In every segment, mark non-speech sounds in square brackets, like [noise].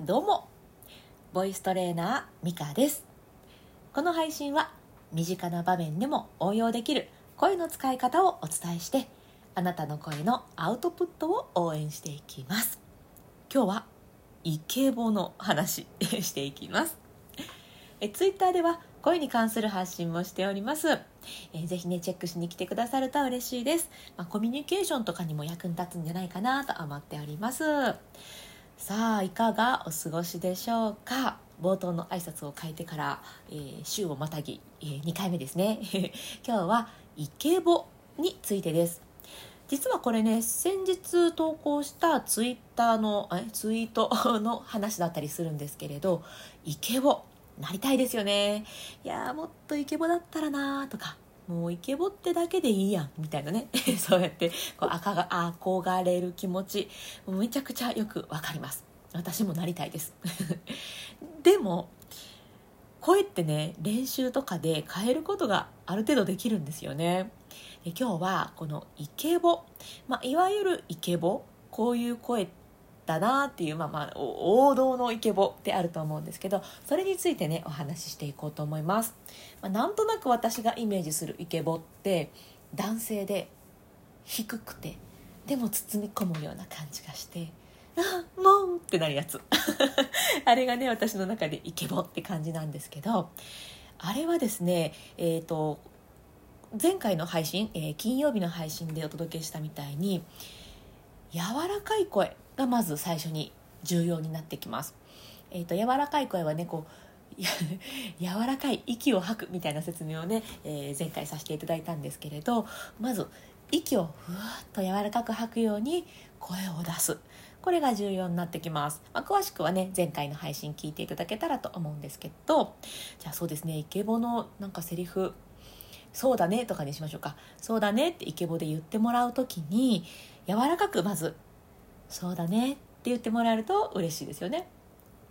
どうも。ボイストレーナーミカです。この配信は身近な場面でも応用できる声の使い方をお伝えしてあなたの声のアウトプットを応援していきます。今日はイケボの話 [laughs] していきます。えツイッターでは声に関する発信もしております、えー、ぜひねチェックしに来てくださると嬉しいです、まあ、コミュニケーションとかにも役に立つんじゃないかなと思っております。さあいかがお過ごしでしょうか？冒頭の挨拶を書いてから、えー、週をまたぎ、えー、2回目ですね。[laughs] 今日はイケボについてです。実はこれね先日投稿したツイッターのえツイートの話だったりするんですけれどイケボなりたいですよね。いやもっとイケボだったらなとかもうイケボってだけでいいやんみたいなね。[laughs] そうやってこう赤が憧れる気持ち。めちゃくちゃよくわかります。私もなりたいです。[laughs] でも声ってね練習とかで変えることがある程度できるんですよね。で今日はこのイケボ、まあ、いわゆるイケボ。こういう声ってだなっていう、まあまあ、王道のイケボってあると思うんですけどそれについてねお話ししていこうと思います、まあ、なんとなく私がイメージするイケボって男性で低くてでも包み込むような感じがしてあもうってなるやつ。[laughs] あれがね私の中でイケボって感じなんですけどあれはですねえっ、ー、と前回の配信、えー、金曜日の配信でお届けしたみたいに柔らかい声がまず最初に重要になってきます。えーと、柔らかい声はねこう [laughs] 柔らかい息を吐くみたいな説明をね、えー、前回させていただいたんですけれどまず息をふわっと柔らかく吐くように声を出す。これが重要になってきます、まあ、詳しくはね前回の配信聞いていただけたらと思うんですけどじゃあそうですねイケボのなんかセリフそうだねとかにしましょうか。そうだねってイケボで言ってもらう時に柔らかくまずそうだねって言ってもらえると嬉しいですよね。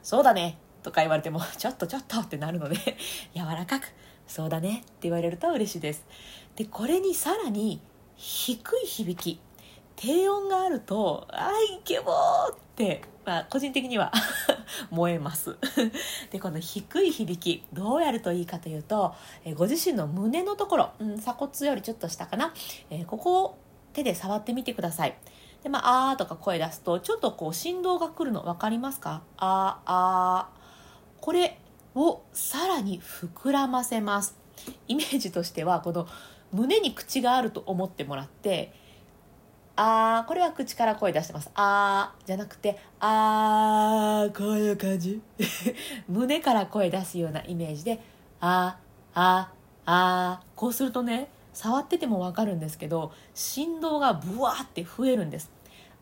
そうだねとか言われても [laughs] ちょっとちょっとってなるので [laughs] 柔らかくそうだねって言われると嬉しいです。でこれにさらに低い響き低音があるとあいけぼーって、まあ、個人的には [laughs] 燃えます。でこの低い響きどうやるといいかというと、えご自身の胸のところ、うん、鎖骨よりちょっと下かな、えー、ここを手で触ってみてください。で、まあ、あーとか声出すと、ちょっとこう振動が来るの分かりますか？あー、あー。これをさらに膨らませます。イメージとしては、この胸に口があると思ってもらって、あー、これは口から声出してます。あー、じゃなくて、あー、こういう感じ。[laughs] 胸から声出すようなイメージで、あー、あー、あー。こうするとね、触ってても分かるんですけど振動がブワーって増えるんです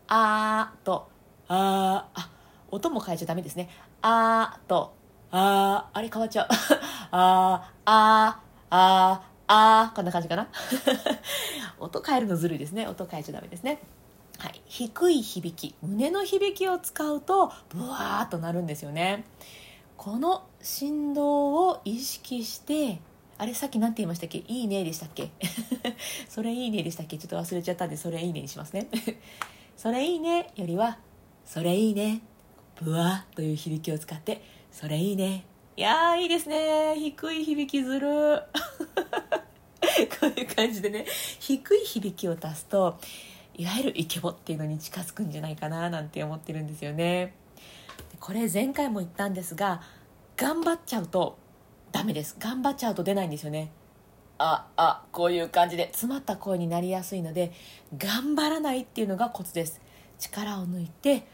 あーとあーあ音も変えちゃダメですね。あーとあーあれ変わっちゃう。[laughs] あーあーあーあーこんな感じかな。[laughs] 音変えるのずるいですね。音変えちゃダメですね。はい、低い響き胸の響きを使うとブワーっとなるんですよね。この振動を意識してあれさっき何て言いましたっけ？いいねでしたっけ？[laughs] それいいねでしたっけ？ちょっと忘れちゃったんでそれいいねにしますね。それいいねよりは。それいいねブワー。という響きを使ってそれいいね。いやーいいですね。低い響きずる。[laughs] こういう感じでね。低い響きを足すといわゆるイケボっていうのに近づくんじゃないかななんて思ってるんですよね。これ前回も言ったんですが頑張っちゃうとダメです。頑張っちゃうと出ないんですよね。ああこういう感じで詰まった声になりやすいので頑張らないっていうのがコツです。力を抜いて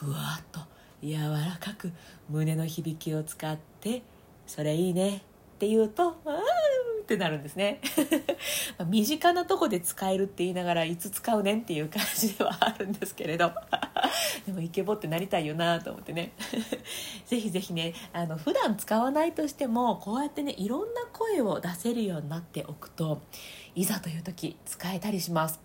ぶわっと柔らかく胸の響きを使ってそれいいねって言うと「うん」ってなるんですね。[laughs] 身近なとこで使えるって言いながらいつ使うねんっていう感じではあるんですけれど。[laughs] でもイケボってなりたいよなと思ってね。[laughs] ぜひぜひねあの普段使わないとしてもこうやってねいろんな声を出せるようになっておくといざという時使えたりします。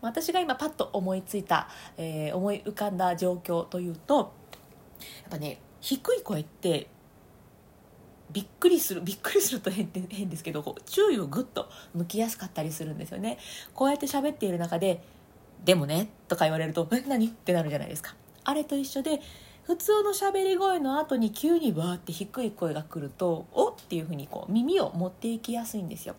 私が今パッと思いついた、えー、思い浮かんだ状況というとやっぱね低い声ってびっくりするびっくりすると変変ですけどこう注意をぐっと向きやすかったりするんですよね。こうやって喋っている中で「でもね」とか言われると「え何?」ってなるじゃないですかあれと一緒で普通の喋り声の後に急にバーって低い声が来るとお？っていうふうにこう耳を持っていきやすいんですよ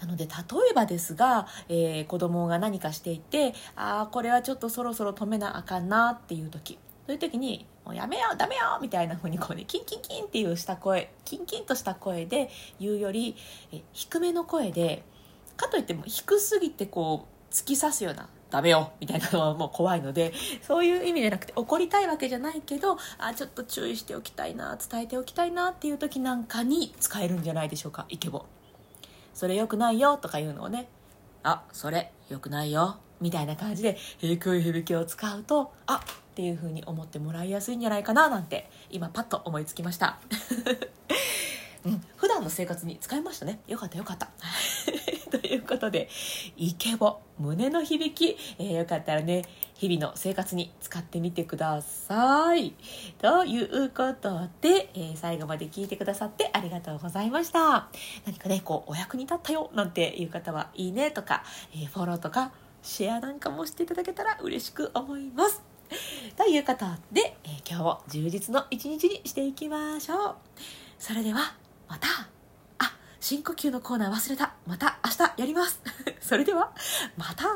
なので例えばですが、えー、子供が何かしていてああこれはちょっとそろそろ止めなあかんなっていう時そういう時に「もうやめようダメよ!」みたいな風にこうねキンキンキンっていうした声キンキンとした声で言うよりえ低めの声でかといっても低すぎてこう突き刺すようなダメよみたいなのはもう怖いのでそういう意味じゃなくて怒りたいわけじゃないけどあちょっと注意しておきたいな伝えておきたいなっていう時なんかに使えるんじゃないでしょうかイケボ。それ良くないよとかいうのをね。あそれ良くないよみたいな感じで低い響きを使うとあっていう風に思ってもらいやすいんじゃないかななんて今パッと思いつきました。うん、普段の生活に使いましたね。よかったよかった。[laughs] ということでイケボ。胸の響き、えー、よかったらね日々の生活に使ってみてください。ということで、えー、最後まで聞いてくださってありがとうございました。何かねこうお役に立ったよなんていう方はいいねとか、えー、フォローとかシェアなんかもしていただけたら嬉しく思います。ということで、え今日を充実の一日にしていきましょう。それではまた。あ深呼吸のコーナー忘れた。また明日やります。[laughs] それではまた。